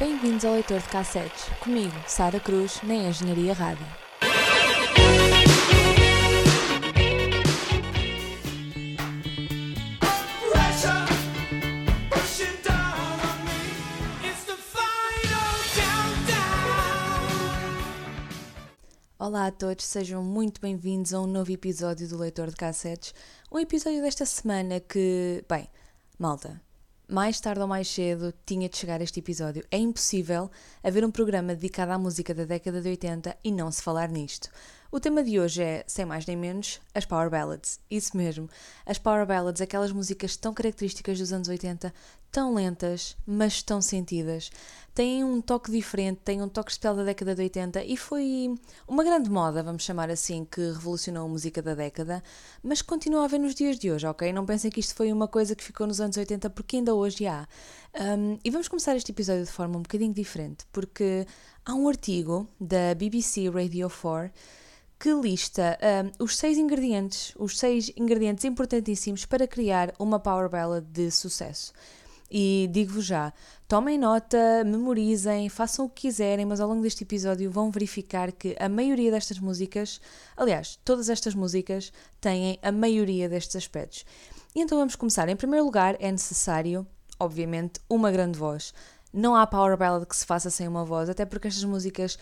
Bem-vindos ao Leitor de Cassetes, comigo, Sara Cruz, na Engenharia Rádio. Olá a todos, sejam muito bem-vindos a um novo episódio do Leitor de Cassetes. Um episódio desta semana que, bem, malta, mais tarde ou mais cedo tinha de chegar este episódio. É impossível haver um programa dedicado à música da década de 80 e não se falar nisto. O tema de hoje é, sem mais nem menos, as Power Ballads. Isso mesmo, as Power Ballads, aquelas músicas tão características dos anos 80, tão lentas, mas tão sentidas. Têm um toque diferente, têm um toque especial da década de 80 e foi uma grande moda, vamos chamar assim, que revolucionou a música da década, mas continua a haver nos dias de hoje, ok? Não pensem que isto foi uma coisa que ficou nos anos 80, porque ainda hoje há. Um, e vamos começar este episódio de forma um bocadinho diferente, porque há um artigo da BBC Radio 4 que lista um, os seis ingredientes, os seis ingredientes importantíssimos para criar uma power ballad de sucesso. E digo-vos já, tomem nota, memorizem, façam o que quiserem, mas ao longo deste episódio vão verificar que a maioria destas músicas, aliás, todas estas músicas, têm a maioria destes aspectos. E então vamos começar. Em primeiro lugar, é necessário, obviamente, uma grande voz. Não há power ballad que se faça sem uma voz, até porque estas músicas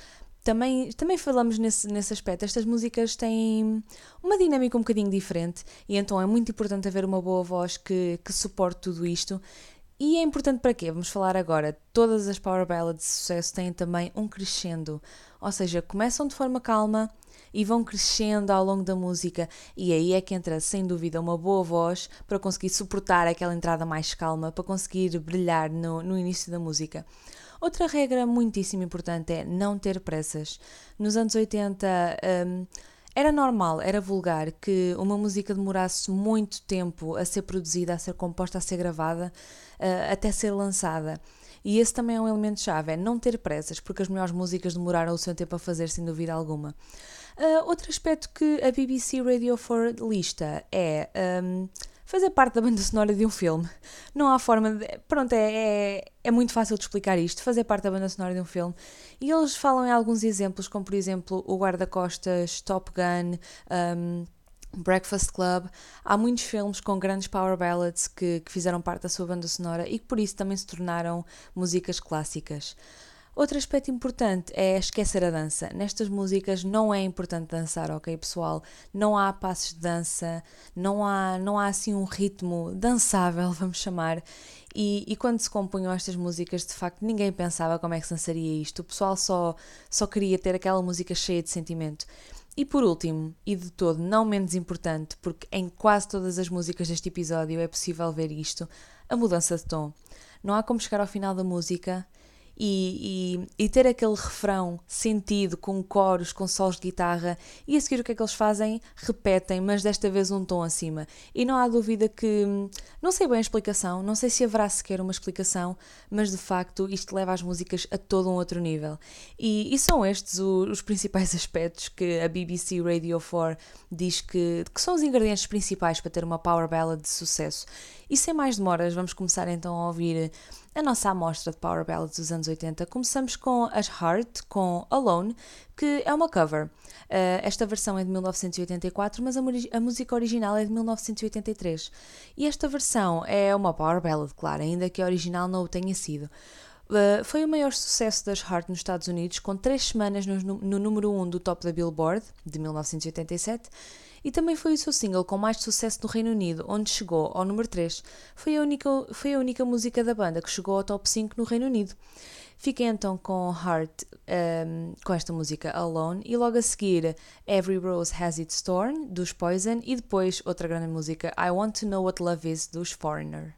também, também falamos nesse, nesse aspecto. Estas músicas têm uma dinâmica um bocadinho diferente e então é muito importante haver uma boa voz que, que suporte tudo isto. E é importante para quê? Vamos falar agora. Todas as power ballads de sucesso têm também um crescendo, ou seja, começam de forma calma e vão crescendo ao longo da música, e aí é que entra sem dúvida uma boa voz para conseguir suportar aquela entrada mais calma, para conseguir brilhar no, no início da música. Outra regra muitíssimo importante é não ter pressas. Nos anos 80 hum, era normal, era vulgar que uma música demorasse muito tempo a ser produzida, a ser composta, a ser gravada, uh, até ser lançada. E esse também é um elemento chave, é não ter pressas, porque as melhores músicas demoraram o seu tempo a fazer, sem dúvida alguma. Uh, outro aspecto que a BBC Radio 4 lista é um, fazer parte da banda sonora de um filme. Não há forma de. Pronto, é, é, é, muito fácil de explicar isto, fazer parte da banda sonora de um filme. E eles falam em alguns exemplos, como por exemplo o Guarda-Costas, Top Gun. Um, Breakfast Club, há muitos filmes com grandes power ballads que, que fizeram parte da sua banda sonora e que por isso também se tornaram músicas clássicas. Outro aspecto importante é esquecer a dança. Nestas músicas não é importante dançar, ok, pessoal? Não há passos de dança, não há, não há assim um ritmo dançável, vamos chamar. E, e, quando se compunham estas músicas, de facto, ninguém pensava como é que se dançaria isto. O pessoal só, só queria ter aquela música cheia de sentimento. E por último, e de todo não menos importante, porque em quase todas as músicas deste episódio é possível ver isto, a mudança de tom. Não há como chegar ao final da música e, e, e, ter aquele refrão sentido com coros, com solos de guitarra e a seguir o que é que eles fazem? Repetem, mas desta vez um tom acima. E não há dúvida que, não sei bem a explicação, não sei se haverá sequer uma explicação, mas de facto isto leva as músicas a todo um outro nível. E, e são estes os, os principais aspectos que a BBC Radio 4 diz que, que são os ingredientes principais para ter uma power ballad de sucesso. E sem mais demoras, vamos começar então a ouvir a nossa amostra de Power Ballads dos anos 80. Começamos com as Heart, com Alone, que é uma cover. Uh, esta versão é de 1984, mas a, a, música original é de 1983. E esta versão é uma Power Ballad, claro, ainda que a original não o tenha sido. Uh, foi o maior sucesso das Heart nos Estados Unidos, com três semanas no, no número 1 um do top da Billboard, de 1987 e também foi o seu single com mais sucesso no Reino Unido, onde chegou ao número 3. Foi a única, foi a única música da banda que chegou ao top 5 no Reino Unido. Fiquei então com Heart, um, com esta música Alone, e logo a seguir Every Rose Has Its Thorn, dos Poison, e depois outra grande música I Want to Know What Love Is, dos Foreigner.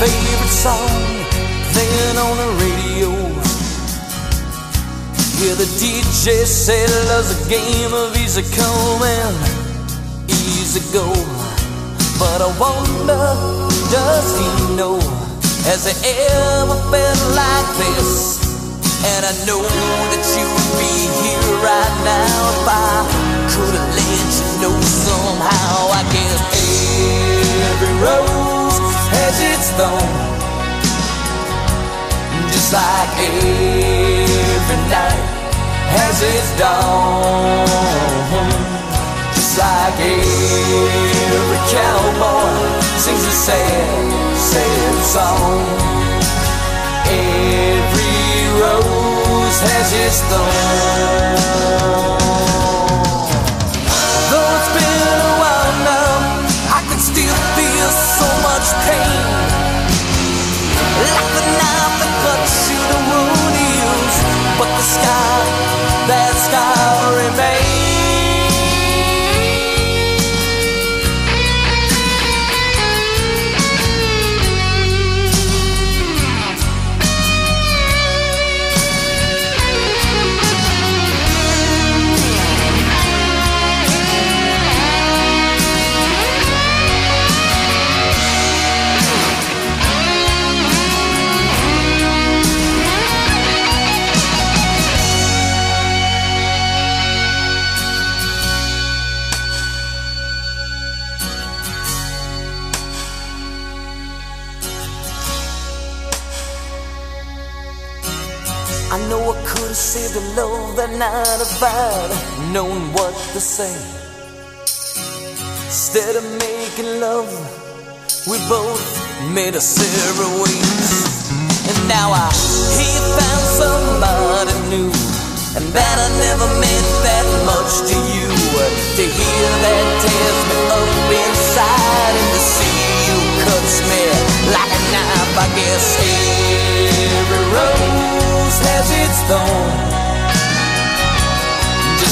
Favorite song playing on the radio. Yeah, the DJ said love's a game of easy come and easy go. But I wonder, does he know? Has he ever felt like this? And I know that you'd be here right now if I could have let you know somehow. I guess every rose has its thorn. Just like every night has its dawn. Just like every cowboy sings a sad, sad song. Every rose has its thorn. Known what to say. Instead of making love, we both made a ways. And now I he found somebody new, and that I never meant that much to you. To hear that tears me up inside, and to see you cuts me like a knife. I guess every rose has its thorn,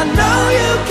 I know you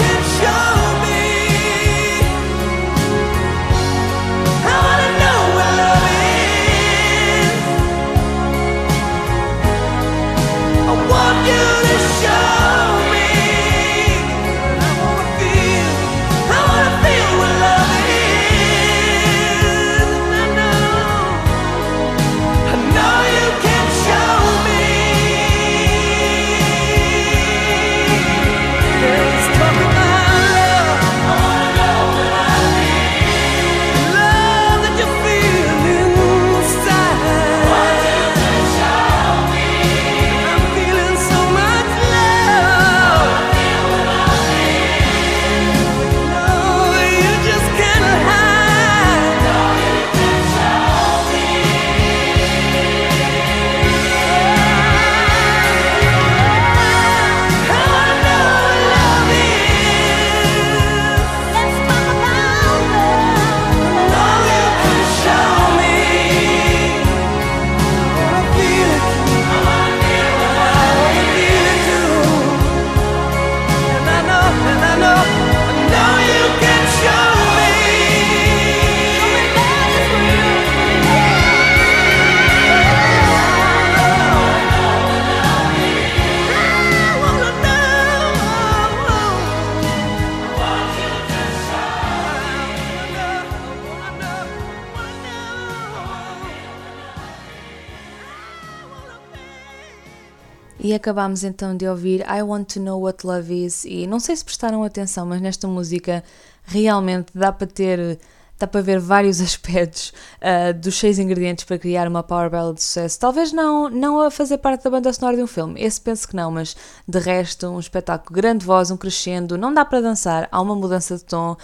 acabámos então de ouvir I Want to Know What Love Is. E não sei se prestaram atenção, mas nesta música realmente dá para ter. Dá para ver vários aspectos uh, dos seis ingredientes para criar uma power ballad de sucesso. Talvez não, não a fazer parte da banda sonora de um filme, esse penso que não, mas de resto, um espetáculo, grande voz, um crescendo, não dá para dançar, há uma mudança de tom,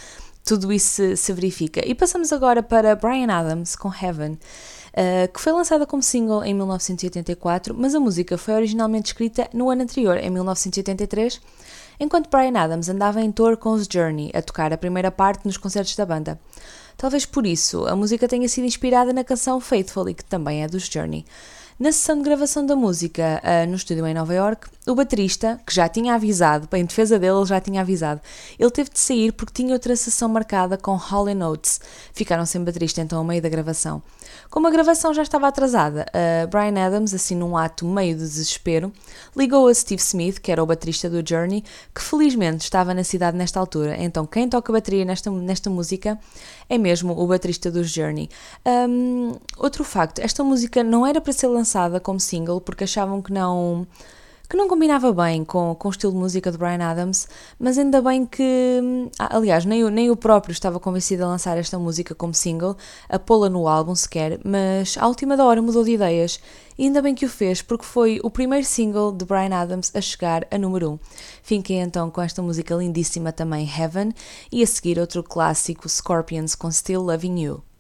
tudo isso se, se verifica. E passamos agora para Brian Adams com Heaven. Uh, que foi lançada como single em 1984, mas a música foi originalmente escrita no ano anterior, em 1983, enquanto Brian Adams andava em tour com os Journey, a tocar a primeira parte nos concertos da banda. Talvez por isso a música tenha sido inspirada na canção Faithfully, que também é dos Journey. Na sessão de gravação da música uh, no estúdio em Nova York, o baterista, que já tinha avisado, em defesa dele, ele já tinha avisado, ele teve de sair porque tinha outra sessão marcada com Hall Oates. Ficaram sem baterista então ao meio da gravação. Como a gravação já estava atrasada, uh, Brian Adams, assim num ato meio de desespero, ligou a Steve Smith, que era o baterista do Journey, que felizmente estava na cidade nesta altura. Então quem toca bateria nesta, nesta música é mesmo o baterista dos Journey. Um, outro facto, esta música não era para ser lançada como single porque achavam que não que não combinava bem com, com o estilo de música de Brian Adams, mas ainda bem que, ah, aliás, nem eu, nem eu próprio estava convencido a lançar esta música como single, a pô-la no álbum sequer, mas à última da hora mudou de ideias e ainda bem que o fez porque foi o primeiro single de Brian Adams a chegar a número 1. Fiquei então com esta música lindíssima também, Heaven, e a seguir outro clássico, Scorpions com Still Loving You.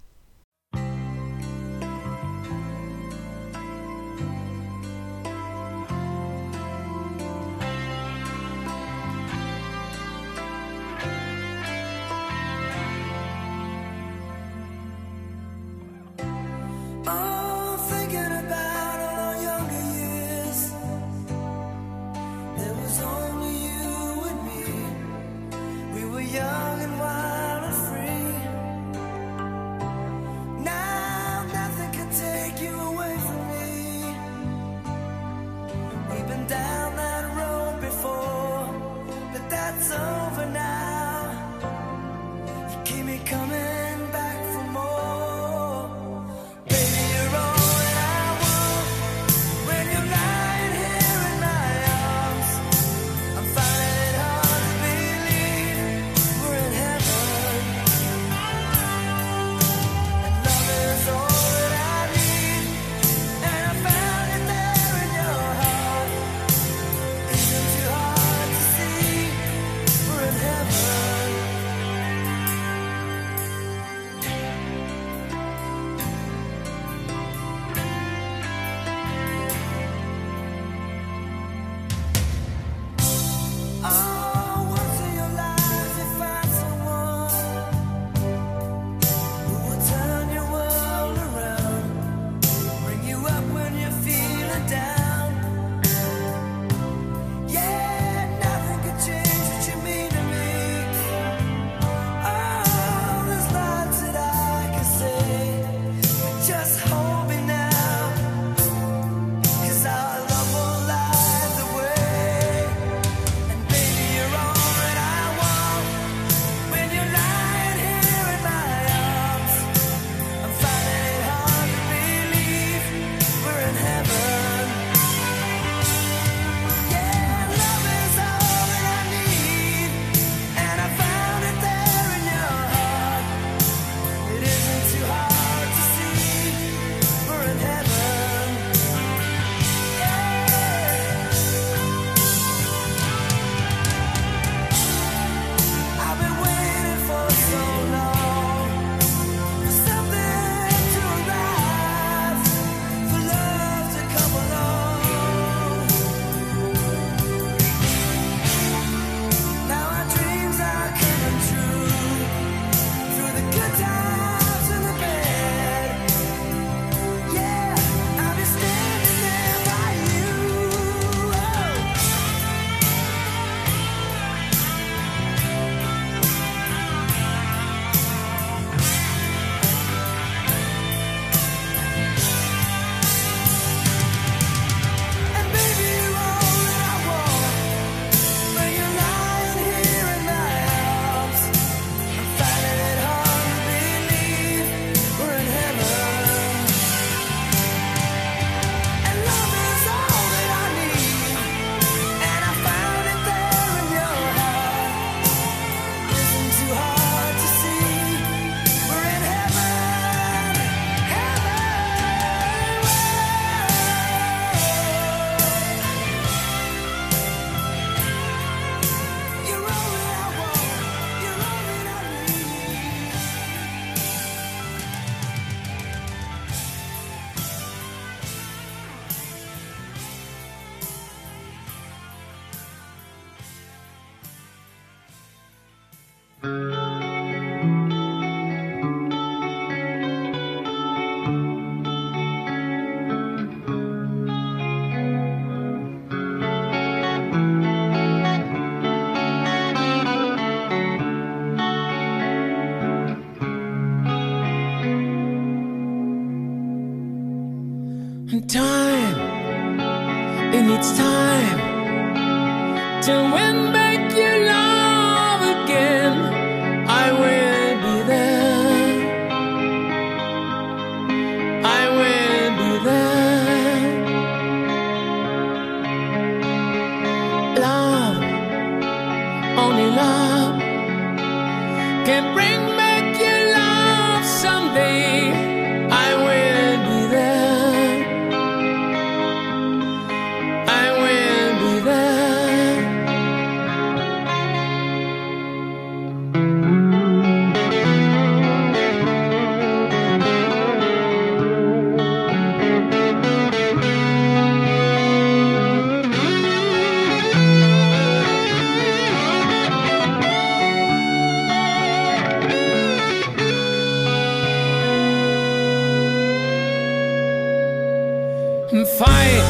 Fight,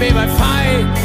babe, I fight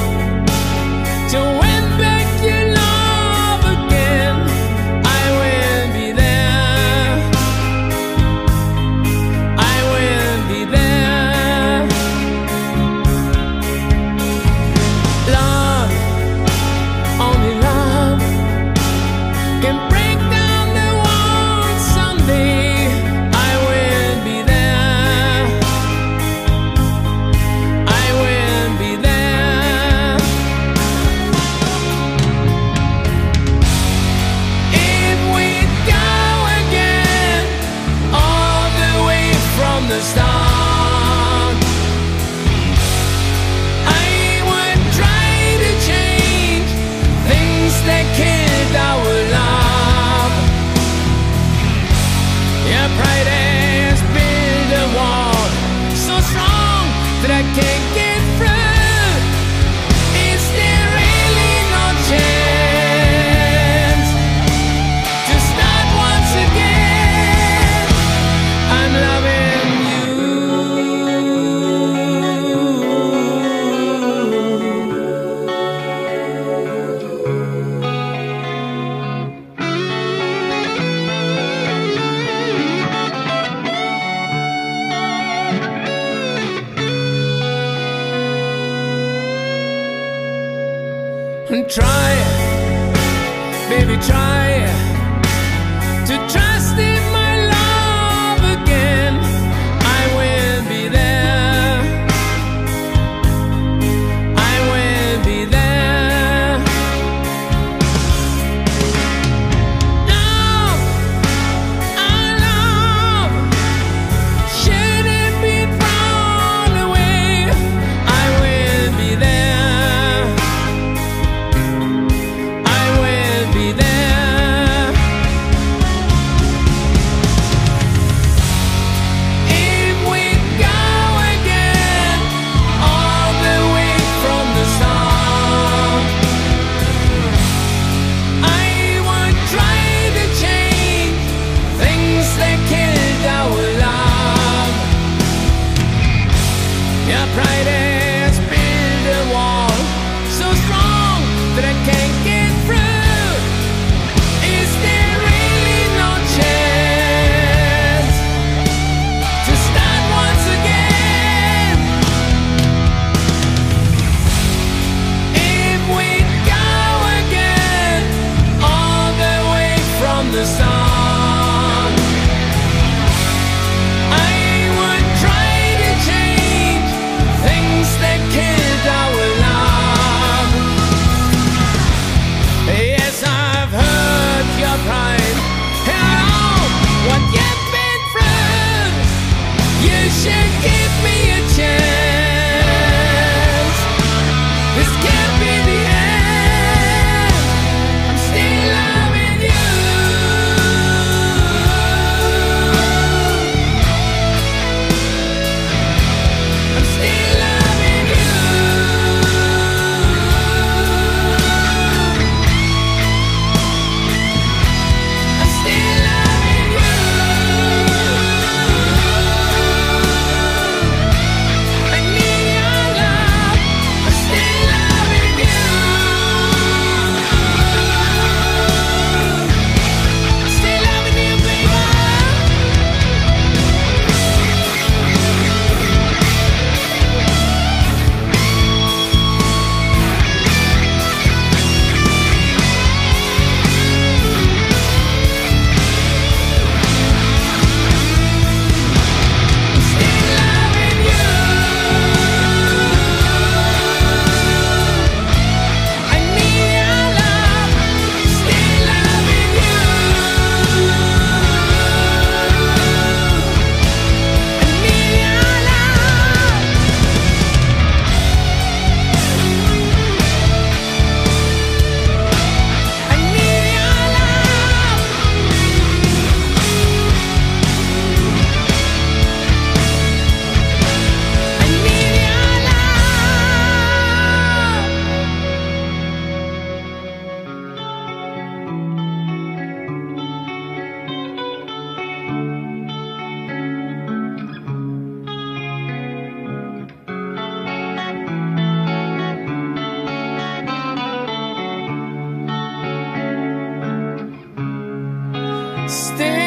stay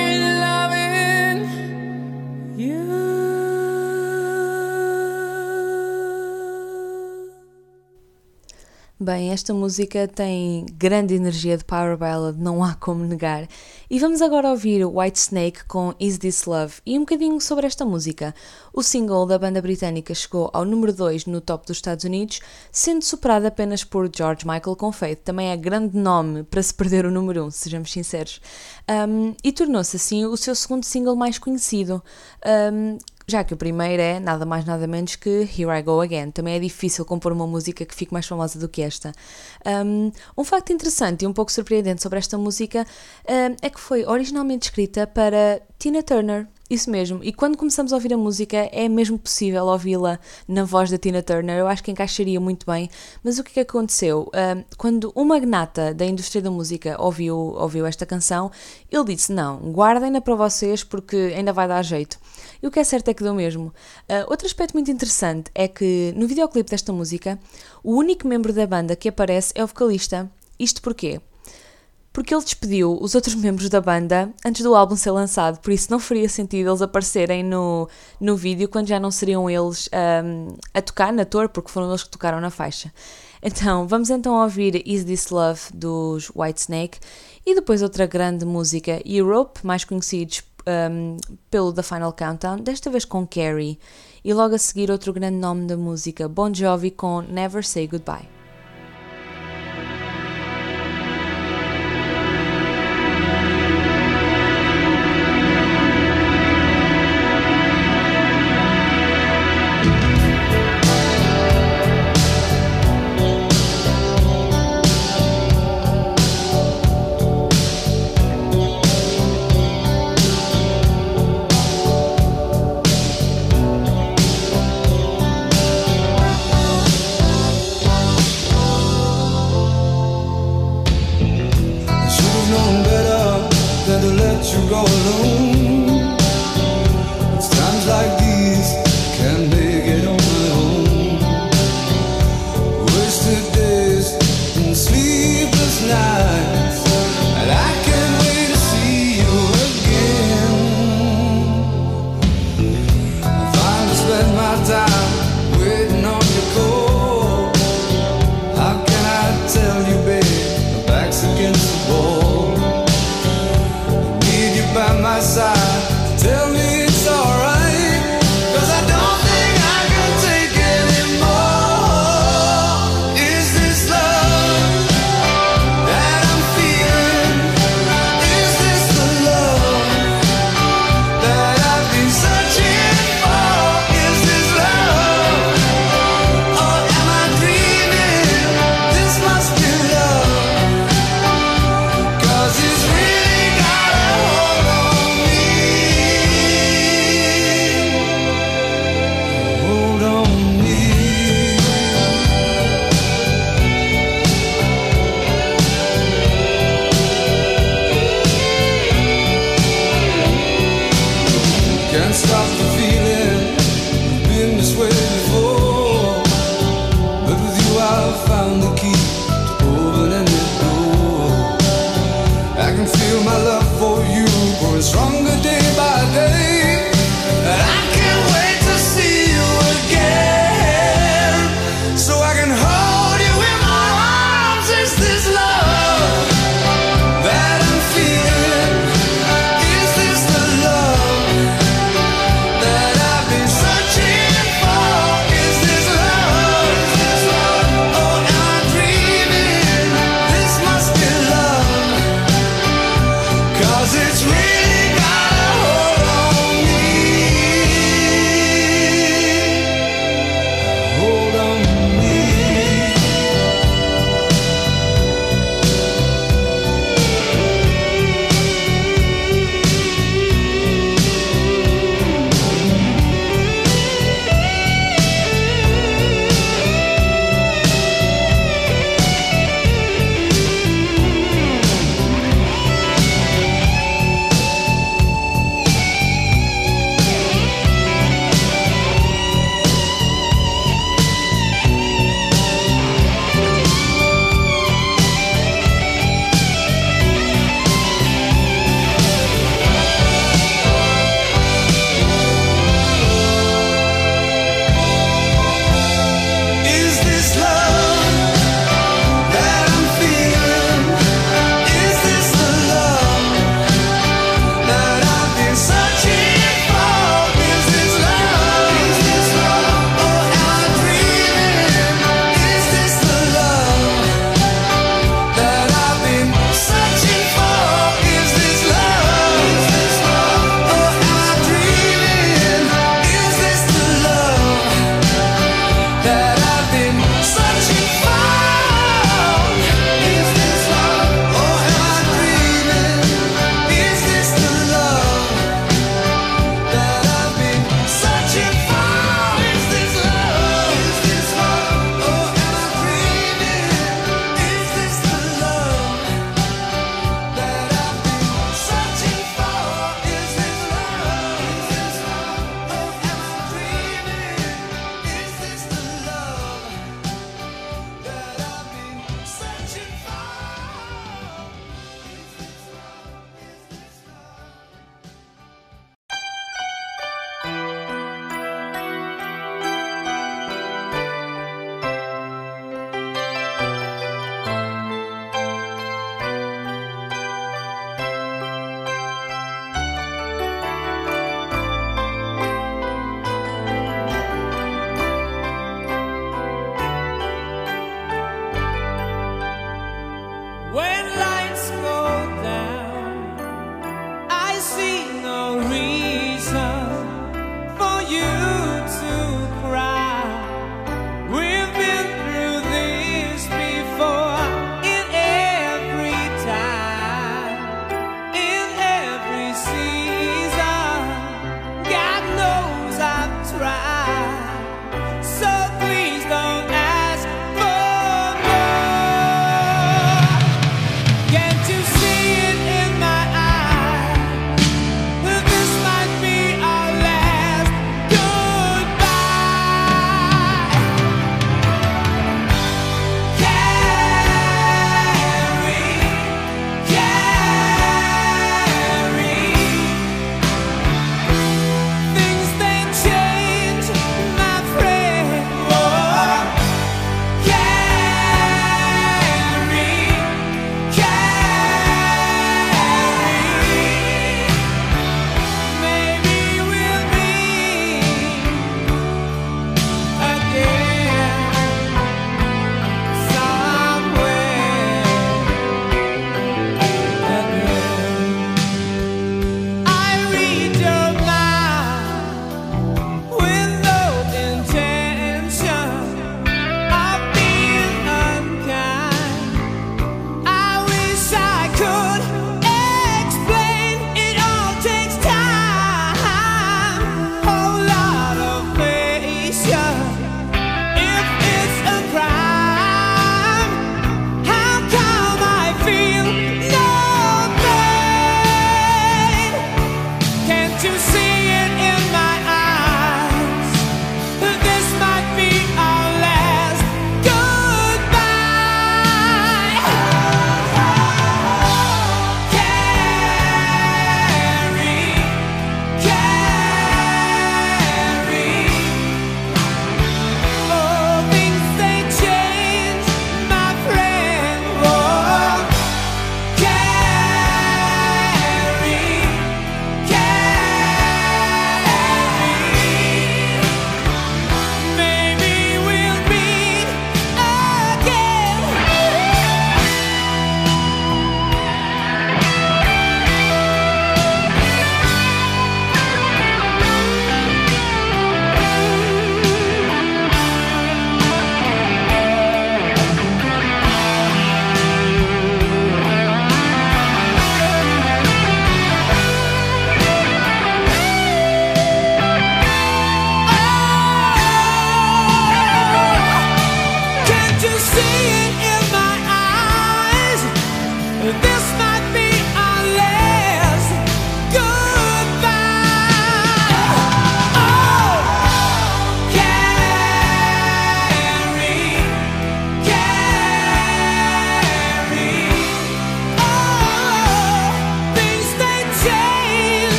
Bem, esta música tem grande energia de power ballad, não há como negar. E vamos agora ouvir White Snake com Is This Love e um bocadinho sobre esta música. O single da banda britânica chegou ao número 2 no top dos Estados Unidos, sendo superado apenas por George Michael com Faith. Também é grande nome para se perder o número 1, um, sejamos sinceros. Um, e tornou-se assim o seu segundo single mais conhecido. Um, já que o primeiro é nada mais nada menos que Here I Go Again. Também é difícil compor uma música que fique mais famosa do que esta. Um, um facto interessante e um pouco surpreendente sobre esta música um, é que foi originalmente escrita para Tina Turner. Isso mesmo, e quando começamos a ouvir a música é mesmo possível ouvi-la na voz da Tina Turner, eu acho que encaixaria muito bem, mas o que é que aconteceu? Quando um magnata da indústria da música ouviu, ouviu esta canção, ele disse: Não, guardem-na para vocês porque ainda vai dar jeito. E o que é certo é que deu mesmo. Uh, outro aspecto muito interessante é que no videoclipe desta música, o único membro da banda que aparece é o vocalista. Isto porquê? Porque ele despediu os outros membros da banda antes do álbum ser lançado, por isso não faria sentido eles aparecerem no, no vídeo quando já não seriam eles um, a tocar na tour, porque foram eles que tocaram na faixa. Então, vamos então ouvir Is This Love dos Whitesnake e depois outra grande música, Europe, mais conhecidos um, pelo The Final Countdown, desta vez com Carrie, e logo a seguir outro grande nome da música, Bon Jovi com Never Say Goodbye.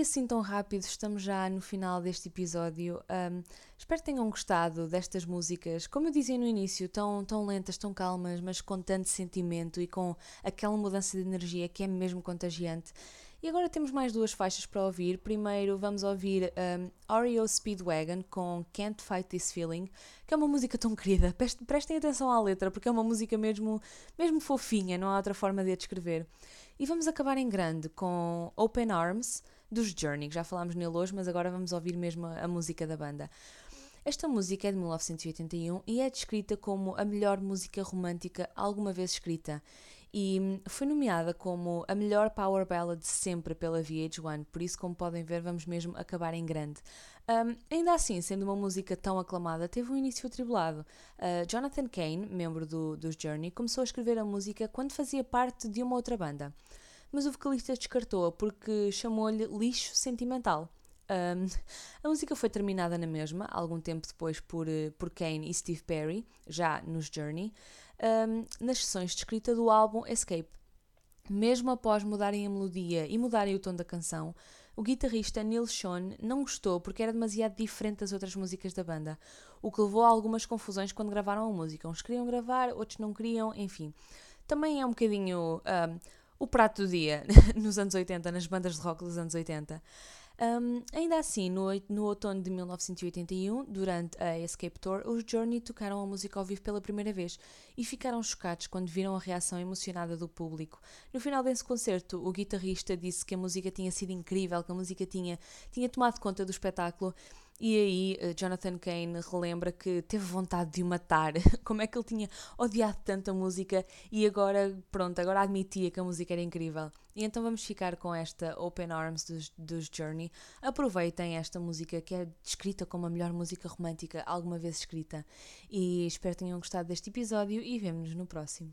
assim tão rápido, estamos já no final deste episódio. Um, espero que tenham gostado destas músicas, como eu dizia no início, tão, tão lentas, tão calmas, mas com tanto sentimento e com aquela mudança de energia que é mesmo contagiante. E agora temos mais duas faixas para ouvir. Primeiro vamos ouvir um, Oreo Speedwagon com Can't Fight This Feeling, que é uma música tão querida. Prestem atenção à letra, porque é uma música mesmo, mesmo fofinha, não há outra forma de a descrever. E vamos acabar em grande com Open Arms dos Journey, que já falámos nele hoje, mas agora vamos ouvir mesmo a, a música da banda. Esta música é de 1981 e é descrita como a melhor música romântica alguma vez escrita e hum, foi nomeada como a melhor power ballad de sempre pela VH1, por isso, como podem ver, vamos mesmo acabar em grande. Um, ainda assim, sendo uma música tão aclamada, teve um início atribulado. Uh, Jonathan Kane, membro do, dos Journey, começou a escrever a música quando fazia parte de uma outra banda mas o vocalista descartou-a porque chamou-lhe lixo sentimental. Um, a música foi terminada na mesma, algum tempo depois, por, eh, por Kane e Steve Perry, já nos Journey, um, nas sessões de escrita do álbum Escape. Mesmo após mudarem a melodia e mudarem o tom da canção, o guitarrista Neil Schon não gostou porque era demasiado diferente das outras músicas da banda, o que levou a algumas confusões quando gravaram a música. Uns queriam gravar, outros não queriam, enfim. Também é um bocadinho um, o prato do dia nos anos 80, nas bandas de rock dos anos 80. Um, ainda assim, no, no outono de 1981, durante a Escape Tour, os Journey tocaram a música ao vivo pela primeira vez e ficaram chocados quando viram a reação emocionada do público. No final desse concerto, o guitarrista disse que a música tinha sido incrível, que a música tinha, tinha tomado conta do espetáculo. E aí, eh, Jonathan Kane relembra que teve vontade de o matar. Como é que ele tinha odiado tanto a música e agora, pronto, agora admitia que a música era incrível. E então vamos ficar com esta Open Arms dos, dos Journey. Aproveitem esta música que é descrita como a melhor música romântica alguma vez escrita. E espero que tenham gostado deste episódio e vemo-nos no próximo.